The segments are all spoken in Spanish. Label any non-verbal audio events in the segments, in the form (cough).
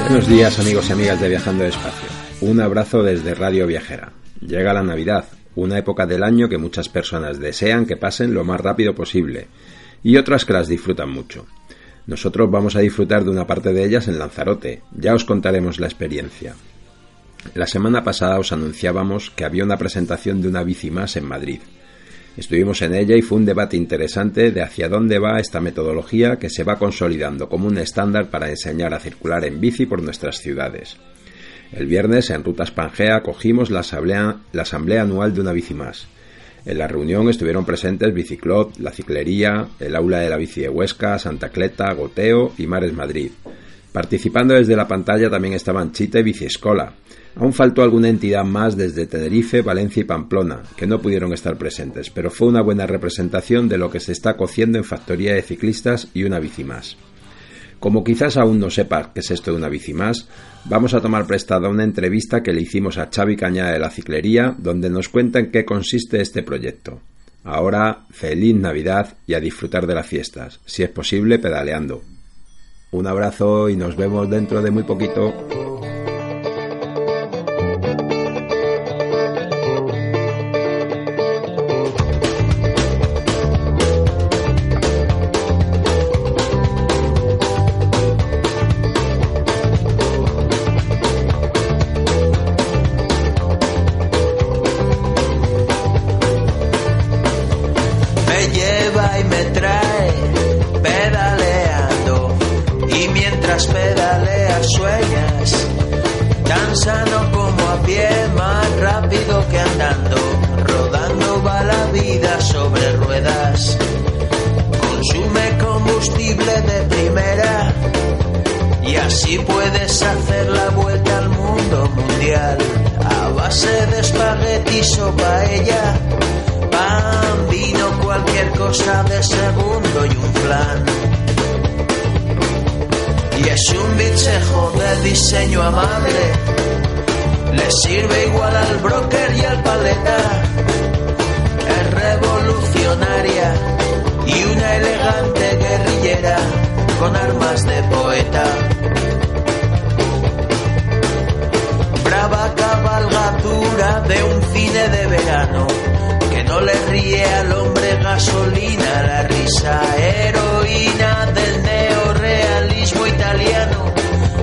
Buenos días amigos y amigas de Viajando Despacio. Un abrazo desde Radio Viajera. Llega la Navidad, una época del año que muchas personas desean que pasen lo más rápido posible y otras que las disfrutan mucho. Nosotros vamos a disfrutar de una parte de ellas en Lanzarote, ya os contaremos la experiencia. La semana pasada os anunciábamos que había una presentación de una bici más en Madrid. Estuvimos en ella y fue un debate interesante de hacia dónde va esta metodología que se va consolidando como un estándar para enseñar a circular en bici por nuestras ciudades. El viernes en Rutas Pangea acogimos la asamblea, la asamblea anual de una bici más. En la reunión estuvieron presentes Biciclot, La Ciclería, el Aula de la Bici de Huesca, Santa Cleta, Goteo y Mares Madrid. Participando desde la pantalla también estaban Chita y Biciescola. Aún faltó alguna entidad más desde Tenerife, Valencia y Pamplona, que no pudieron estar presentes, pero fue una buena representación de lo que se está cociendo en Factoría de Ciclistas y una bici más. Como quizás aún no sepas qué es esto de una bici más, vamos a tomar prestada una entrevista que le hicimos a Xavi Cañada de la Ciclería, donde nos cuenta en qué consiste este proyecto. Ahora, feliz Navidad y a disfrutar de las fiestas, si es posible pedaleando. Un abrazo y nos vemos dentro de muy poquito. Y así puedes hacer la vuelta al mundo mundial a base de espaguetis o paella pan, vino, cualquier cosa de segundo y un flan. Y es un bichejo de diseño amable, le sirve igual al broker y al paleta. Es revolucionaria y una elegante guerrillera con armas de poeta. De un cine de verano que no le ríe al hombre gasolina la risa heroína del neorealismo italiano.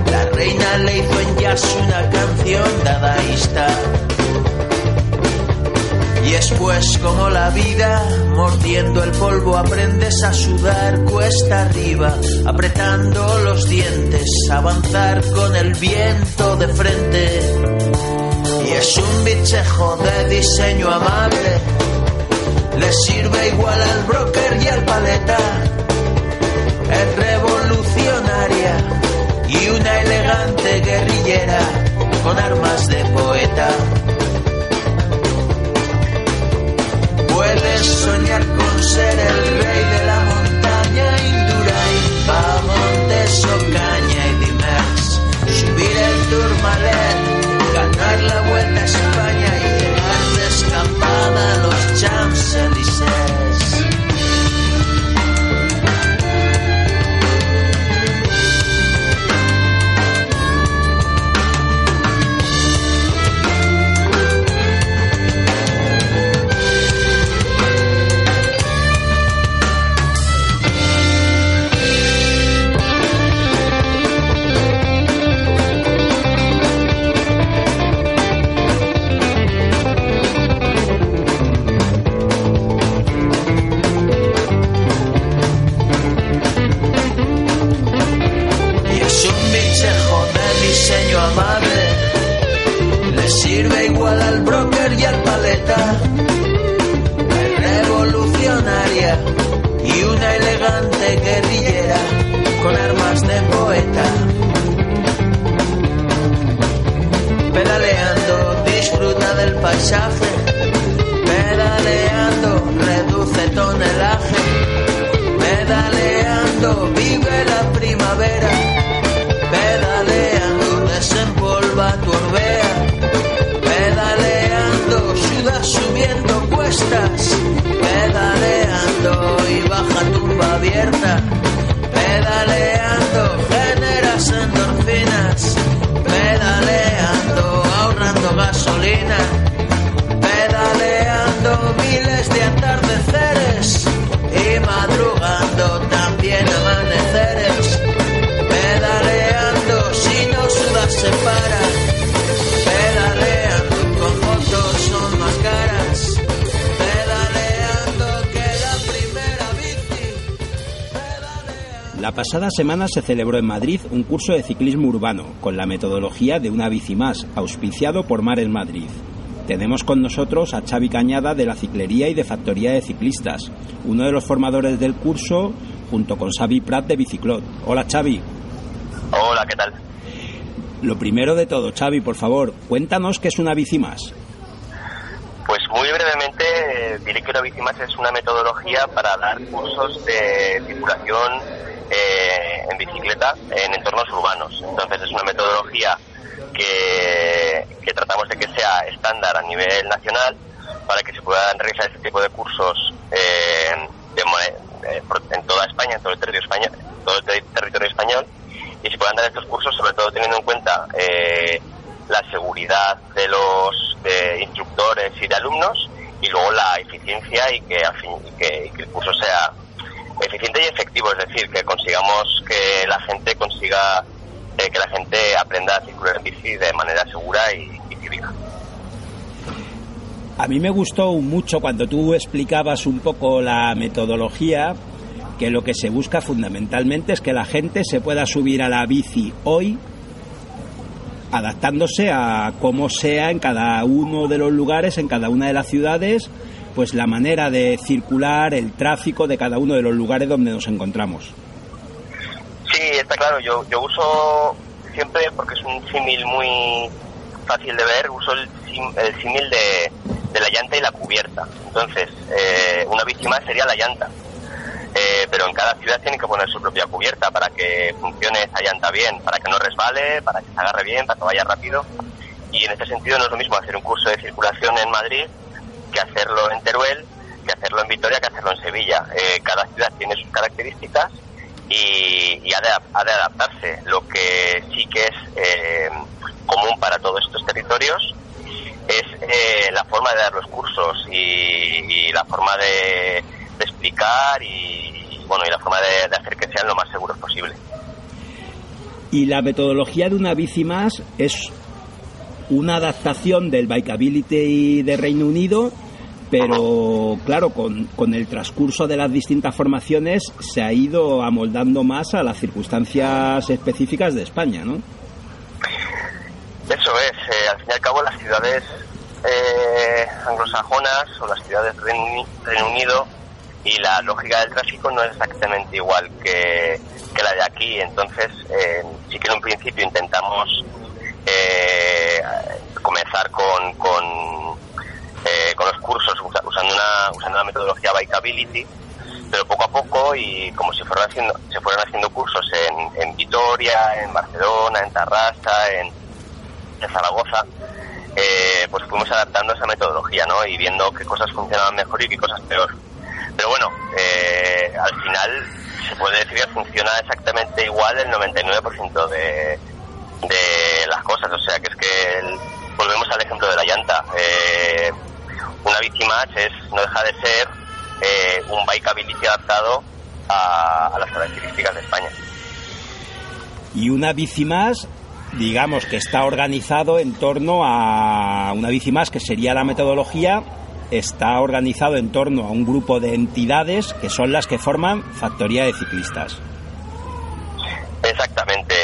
La reina le hizo en jazz una canción dadaísta. Y es pues como la vida, mordiendo el polvo aprendes a sudar cuesta arriba, apretando los dientes, avanzar con el viento de frente. Es un bichejo de diseño amable, le sirve igual al broker y al paleta. Es revolucionaria y una elegante guerrillera con armas de poeta. Vive la primavera, La pasada semana se celebró en Madrid un curso de ciclismo urbano con la metodología de una bici más, auspiciado por Mares Madrid. Tenemos con nosotros a Xavi Cañada de la Ciclería y de Factoría de Ciclistas, uno de los formadores del curso junto con Xavi Prat de Biciclot. Hola Xavi. Hola, ¿qué tal? Lo primero de todo, Xavi, por favor, cuéntanos qué es una bici más. Pues muy brevemente eh, diré que una bici más es una metodología para dar cursos de circulación eh, en bicicleta en entornos urbanos. Entonces es una metodología que, tratamos de que sea estándar a nivel nacional para que se puedan realizar este tipo de cursos eh, de eh, en toda España, en todo el territorio español, todo el ter- territorio español y se puedan dar estos cursos sobre todo teniendo en cuenta eh, la seguridad de los de instructores y de alumnos y luego la eficiencia y que, y que el curso sea eficiente y efectivo, es decir, que consigamos que la gente consiga eh, que la gente aprenda a circular en bici de manera segura y, y cívica. A mí me gustó mucho cuando tú explicabas un poco la metodología, que lo que se busca fundamentalmente es que la gente se pueda subir a la bici hoy adaptándose a cómo sea en cada uno de los lugares, en cada una de las ciudades, pues la manera de circular, el tráfico de cada uno de los lugares donde nos encontramos. Sí, está claro, yo, yo uso siempre, porque es un símil muy fácil de ver, uso el, el símil de, de la llanta y la cubierta. Entonces, eh, una más sería la llanta. Eh, pero en cada ciudad tiene que poner su propia cubierta para que funcione esa llanta bien, para que no resbale, para que se agarre bien, para que vaya rápido. Y en este sentido no es lo mismo hacer un curso de circulación en Madrid que hacerlo en Teruel, que hacerlo en Vitoria, que hacerlo en Sevilla. Eh, cada ciudad tiene sus características y, ha, de, adaptarse. Lo que sí que es eh, común para todos estos territorios es eh, la forma de dar los cursos y, la forma de, de explicar y, bueno y la forma de, de hacer que sean lo más seguros posible. Y la metodología de una bici más es una adaptación del Bikeability de Reino Unido, pero claro, con, con el transcurso de las distintas formaciones se ha ido amoldando más a las circunstancias específicas de España, ¿no? Eso es, eh, al fin y al cabo las ciudades eh, anglosajonas o las ciudades Reino Unido y la lógica del tráfico no es exactamente igual que, que la de aquí, entonces eh, sí que en un principio intentamos eh, comenzar con, con, eh, los cursos usa- usando una, usando una metodología Bikeability, pero poco a poco y como si fueran haciendo, se fueran haciendo cursos en, en Vitoria, en Barcelona, en Tarrasa, en, en Zaragoza, eh, pues fuimos adaptando esa metodología, ¿no? Y viendo qué cosas funcionaban mejor y qué cosas peor. Pero bueno, eh, al final se puede decir que funciona exactamente igual el 99% de, de las cosas. O sea, que es que el- volvemos al ejemplo de la llanta. Eh, es, no deja de ser eh, un bikeability adaptado a, a las características de España. Y una bici más, digamos que está organizado en torno a una bici más, que sería la metodología, está organizado en torno a un grupo de entidades que son las que forman Factoría de Ciclistas. Exactamente.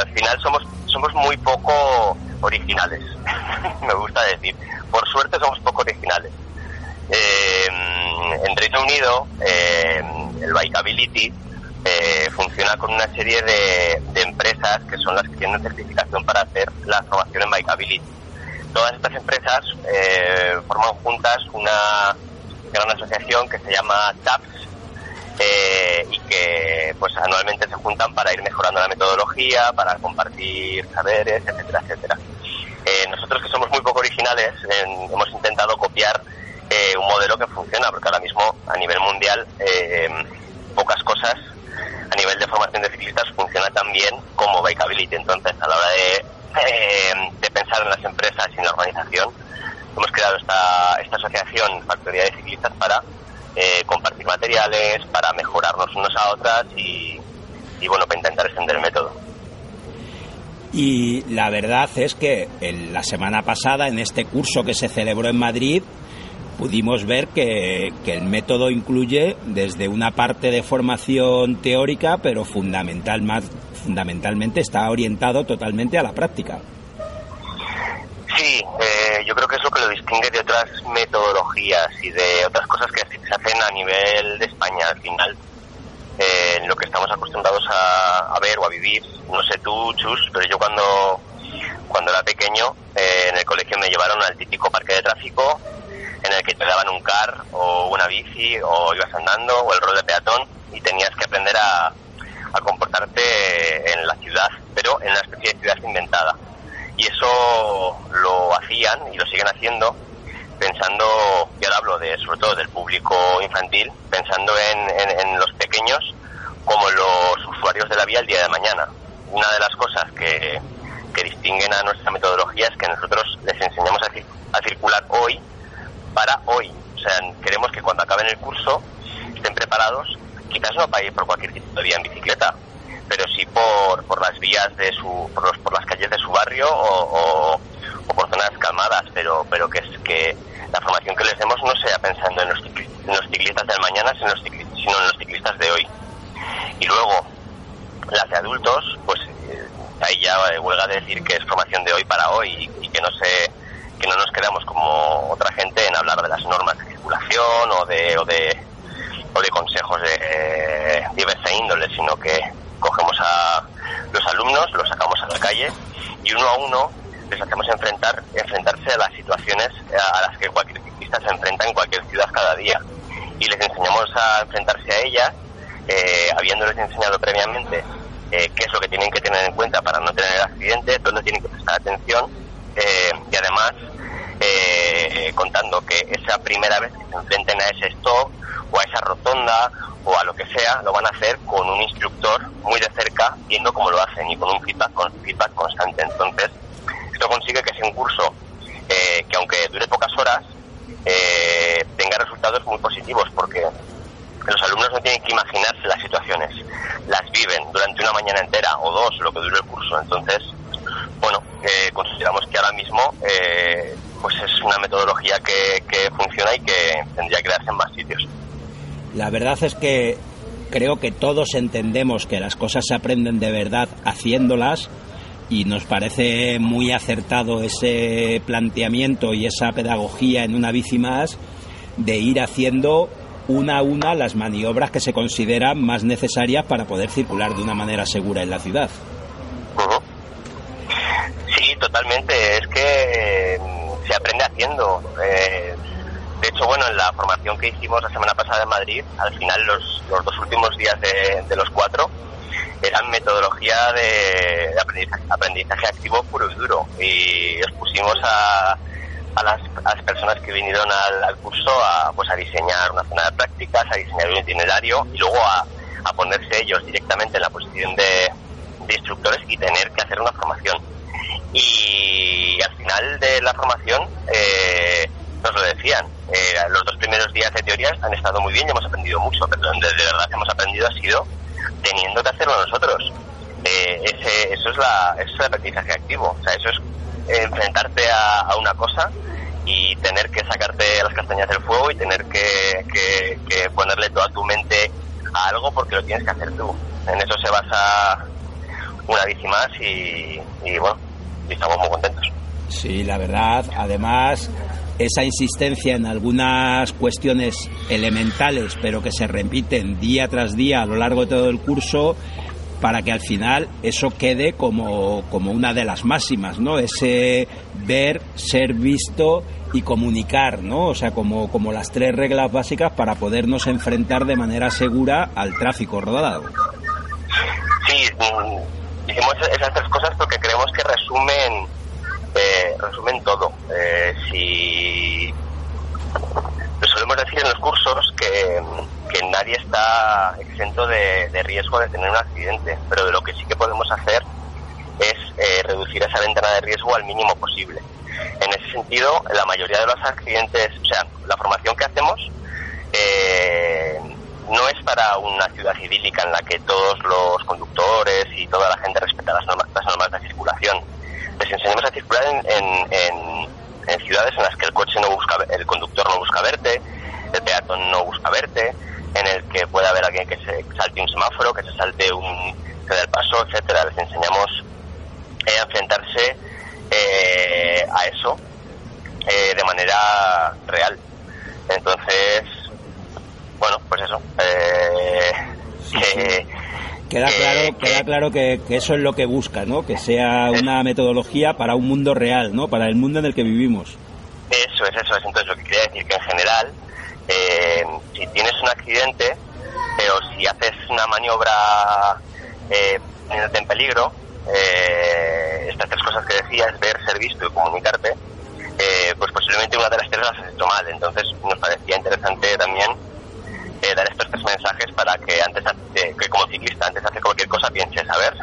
Al final somos somos muy poco originales, (laughs) me gusta decir, por suerte somos poco originales. Eh, en Reino Unido, eh, el Bikeability eh, funciona con una serie de, empresas que son las que tienen certificación para hacer la formación en Bikeability. Todas estas empresas eh, forman juntas una gran asociación que se llama TAPS eh, y que pues anualmente se juntan para ir mejorando la metodología, para compartir saberes, etcétera, etcétera. Nosotros que somos muy poco originales hemos intentado copiar eh, un modelo que funciona porque ahora mismo a nivel mundial eh, pocas cosas a nivel de formación de ciclistas funciona tan bien como Bikeability. Entonces, a la hora de, eh, de pensar en las empresas y en la organización, hemos creado esta, esta asociación Factoría de Ciclistas para eh, compartir materiales, para mejorarnos unos a otras y, y, bueno, para intentar extender el método. Y la verdad es que en la semana pasada, en este curso que se celebró en Madrid, pudimos ver que, el método incluye desde una parte de formación teórica, pero fundamental más, fundamentalmente está orientado totalmente a la práctica. Sí, eh, yo creo que es lo que lo distingue de otras metodologías y de otras cosas que se hacen a nivel de España al final. Eh, lo que estamos acostumbrados a, a, ver o a vivir, no sé tú, Chus, pero yo cuando, cuando era pequeño eh, en el colegio me llevaron al típico parque de tráfico en el que te daban un car o una bici o ibas andando o el rol de peatón y tenías que aprender a, a comportarte en la ciudad, pero en una especie de ciudad inventada. Y eso lo hacían y lo siguen haciendo pensando, y ahora hablo de, sobre todo del público infantil, pensando en, en, en los pequeños como los usuarios de la vía el día de mañana. Una de las cosas que, que distinguen a nuestra metodología es que nosotros les enseñamos a, a circular hoy para hoy. O sea, queremos que cuando acaben el curso estén preparados, quizás no para ir por cualquier tipo de vía en bicicleta, pero sí por, por las vías de su, por, los, por las calles de su barrio o, por zonas calmadas, pero, pero que es que la formación que les demos no sea pensando en los, ciclistas del mañana, sino en, los ciclistas, de hoy. Y luego, las de adultos, pues ahí ya huelga de decir que es formación de hoy para hoy y, y que no se que no nos quedamos como otra gente en hablar de las normas o de o de, o de consejos de eh, diversa índole, sino que cogemos a los alumnos, los sacamos a la calle y uno a uno les hacemos enfrentar enfrentarse a las situaciones a las que cualquier ciclista se enfrenta en cualquier ciudad cada día. Y les enseñamos a enfrentarse a ellas eh, habiéndoles enseñado previamente eh, qué es lo que tienen que tener en cuenta para no tener accidente, dónde tienen que prestar atención eh, y además eh, contando que esa primera vez que se enfrenten a ese stop o a esa rotonda o a lo que sea, lo van a hacer con un instructor muy de cerca, viendo cómo lo hacen y con un feedback, con feedback constante. Entonces, esto consigue que sea un curso eh, que aunque dure pocas horas, eh, tenga resultados muy positivos porque los alumnos no tienen que imaginarse las situaciones, las viven durante una mañana entera o dos, lo que dure el curso. Entonces, bueno, eh, consideramos que ahora mismo eh, pues es una metodología que, que, funciona y que tendría que darse en más sitios. La verdad es que creo que todos entendemos que las cosas se aprenden de verdad haciéndolas y nos parece muy acertado ese planteamiento y esa pedagogía en una bici más de ir haciendo una a una las maniobras que se consideran más necesarias para poder circular de una manera segura en la ciudad. Uh -huh. Sí, totalmente. Es que eh, se aprende haciendo. Eh, de hecho, bueno, en la formación que hicimos la semana pasada en Madrid, al final los, los dos últimos días de, de, los cuatro eran metodología de aprendizaje, activo puro y duro. Y os pusimos a, a, las, a las, personas que vinieron al, al, curso a, pues a diseñar una zona de prácticas, a diseñar un itinerario y luego a, a ponerse ellos directamente en la posición de, de instructores y tener que hacer una formación. Y al final de la formación eh, nos lo decían. Eh, los dos primeros días de teoría han estado muy bien y hemos aprendido mucho, pero donde de verdad hemos aprendido ha sido teniendo que hacerlo nosotros. Eh, ese, eso, es la, eso es el aprendizaje activo. O sea, eso es enfrentarte a, una cosa y tener que sacarte las castañas del fuego y tener que, que, que ponerle toda tu mente a algo porque lo tienes que hacer tú. En eso se basa una bici más y bueno, y estamos muy contentos. Sí, la verdad, además esa insistencia en algunas cuestiones elementales, pero que se repiten día tras día a lo largo de todo el curso, para que al final eso quede como, como una de las máximas, ¿no? Ese ver, ser visto y comunicar, ¿no? O sea, como, como las tres reglas básicas para podernos enfrentar de manera segura al tráfico rodado. Sí, hicimos esas tres cosas porque creemos que resumen, eh, resumen todo. Eh, si solemos decir en los cursos que, que nadie está exento de, de riesgo de tener un accidente, pero de lo que sí que podemos hacer es eh, reducir esa ventana de riesgo al mínimo posible. En ese sentido, la mayoría de los accidentes, o sea, la formación que hacemos no es para una ciudad idílica en la que todos los conductores y toda la gente respeta las normas, las normas de circulación. Les enseñamos a circular en, en, en, en ciudades en las que el coche no busca, el conductor no busca verte, el peatón no busca verte, en el que puede haber alguien que se salte un semáforo, que se salte un que dé el paso, etcétera. Les enseñamos eh, a enfrentarse eh, a eso eh, de manera real. Entonces, eso. Eh, que, Queda que- claro, que- queda claro que, que eso es lo que busca, ¿no? Que sea una metodología para un mundo real, ¿no? Para el mundo en el que vivimos. Eso es, eso es. Entonces, lo que quería decir que en general, eh, si tienes un accidente eh, o si haces una maniobra eh, en peligro, eh, estas tres cosas que decías, ver, ser visto y comunicarte, eh, pues posiblemente una de las tres las has hecho mal. Entonces, nos parecía interesante también eh, dar estos tres mensajes para que antes de, que como ciclista, antes de hacer cualquier cosa, pienses, a ver,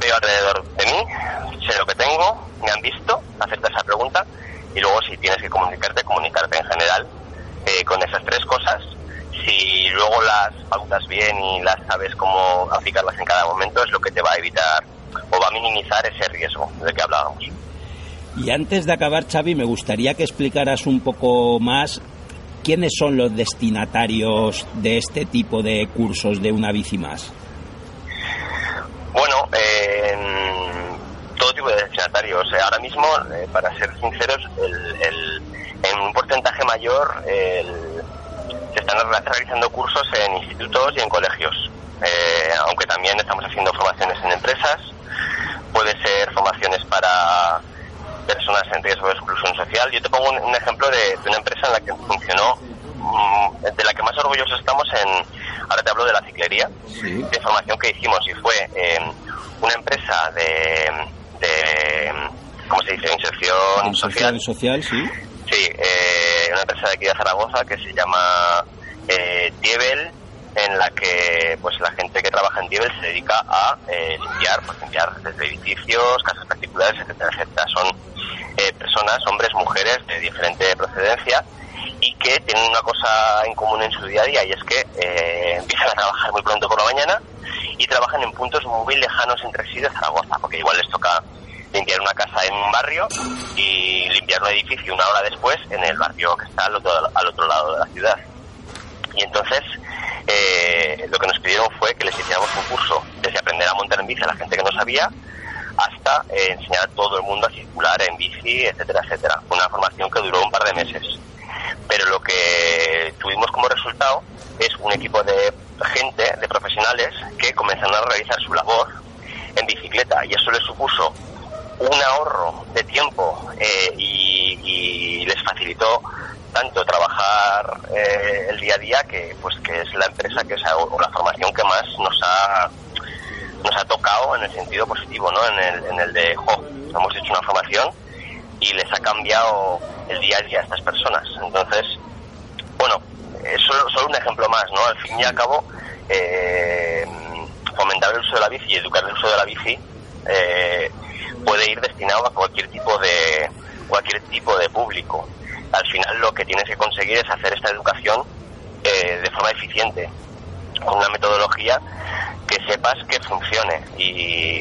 veo alrededor de mí, sé lo que tengo, me han visto, acepta esa pregunta y luego si tienes que comunicarte, comunicarte en general eh, con esas tres cosas. Si luego las pautas bien y las sabes cómo aplicarlas en cada momento es lo que te va a evitar o va a minimizar ese riesgo del que hablábamos. Y antes de acabar, Xavi, me gustaría que explicaras un poco más quiénes son los destinatarios de este tipo de cursos de una bici más. Bueno, eh, todo tipo de destinatarios. Ahora mismo, eh, para ser sinceros, el, el- en un porcentaje mayor el- se están re- realizando cursos en institutos y en colegios. Eh, aunque también estamos haciendo formaciones en empresas. Puede ser formaciones para personas en riesgo de exclusión social. Yo te pongo un, un ejemplo de, de una empresa en la que funcionó, mm, de la que más orgullosos estamos en, ahora te hablo de la ciclería, de formación que hicimos y fue eh, una empresa de, de, ¿cómo se dice?, inserción social. social, sí. Sí, eh, una empresa de aquí de Zaragoza que se llama eh, Diebel, en la que pues la gente que trabaja en Diebel se dedica a eh, limpiar, pues limpiar desde edificios, casas particulares, etcétera, etcétera. Son eh, personas, hombres, mujeres de diferente procedencia y que tienen una cosa en común en su día a día y es que eh, empiezan a trabajar muy pronto por la mañana y trabajan en puntos muy lejanos entre sí de Zaragoza, porque igual les toca limpiar una casa en un barrio y limpiar un edificio una hora después en el barrio que está al otro, lado de la ciudad. Y entonces eh, lo que nos pidieron fue que les hiciéramos un curso desde aprender a montar en bici a la gente que no sabía hasta eh, enseñar a todo el mundo a circular en bici, etcétera, etcétera. Una formación que duró un par de meses. Pero lo que tuvimos como resultado es un equipo de gente, de profesionales, que comenzaron a realizar su labor en bicicleta y eso les supuso un ahorro de tiempo eh, y, les facilitó tanto trabajar eh, el día a día que pues que es la empresa que sea, o la formación que más nos ha nos ha tocado en el sentido positivo no en el, en el de jo, hemos hecho una formación y les ha cambiado el día a día a estas personas. Entonces bueno es solo, solo un ejemplo más no al fin y al cabo eh, fomentar el uso de la bici y educar el uso de la bici eh, puede ir destinado a cualquier tipo de cualquier tipo de público. Al final lo que tienes que conseguir es hacer esta educación eh, de forma eficiente, con una metodología sepas que funcione y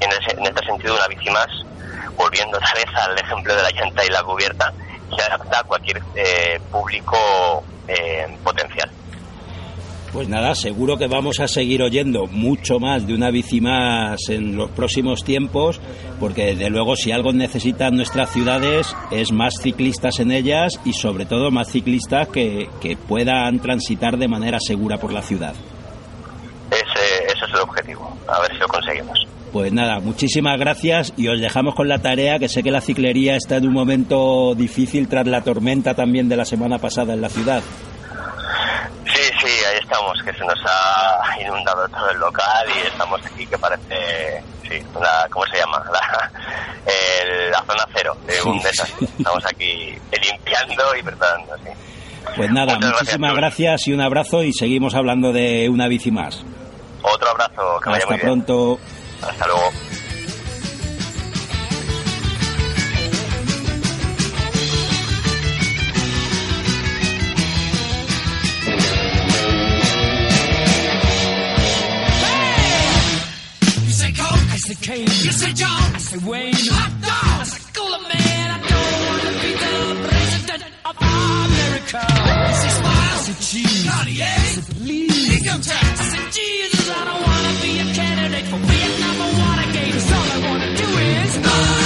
en, ese- en este sentido una bici más, volviendo otra vez al ejemplo de la llanta y la cubierta, se adapta a cualquier eh, público eh, potencial. Pues nada, seguro que vamos a seguir oyendo mucho más de una bici más en los próximos tiempos, porque desde luego si algo necesitan nuestras ciudades es más ciclistas en ellas y sobre todo más ciclistas que, que puedan transitar de manera segura por la ciudad. Ese, ese es el objetivo, a ver si lo conseguimos. Pues nada, muchísimas gracias y os dejamos con la tarea, que sé que la ciclería está en un momento difícil tras la tormenta también de la semana pasada en la ciudad. Sí, sí, ahí estamos, que se nos ha inundado todo el local y estamos aquí que parece, sí, una, ¿cómo se llama? La, el- la zona cero de un Sí. desastre. Estamos aquí limpiando y preparando, sí. Pues nada, Muchas muchísimas gracias y un abrazo y seguimos hablando de una bici más. Otro abrazo, que vaya Hasta muy bien. pronto. Hasta luego. You say Coke, I say Kane. You say John, I say Wayne. to choose. Naughty, eh? I said, please. Income tax. I said, Jesus, I don't want to be a candidate for Vietnam or Watergate. Cause all I want to do is...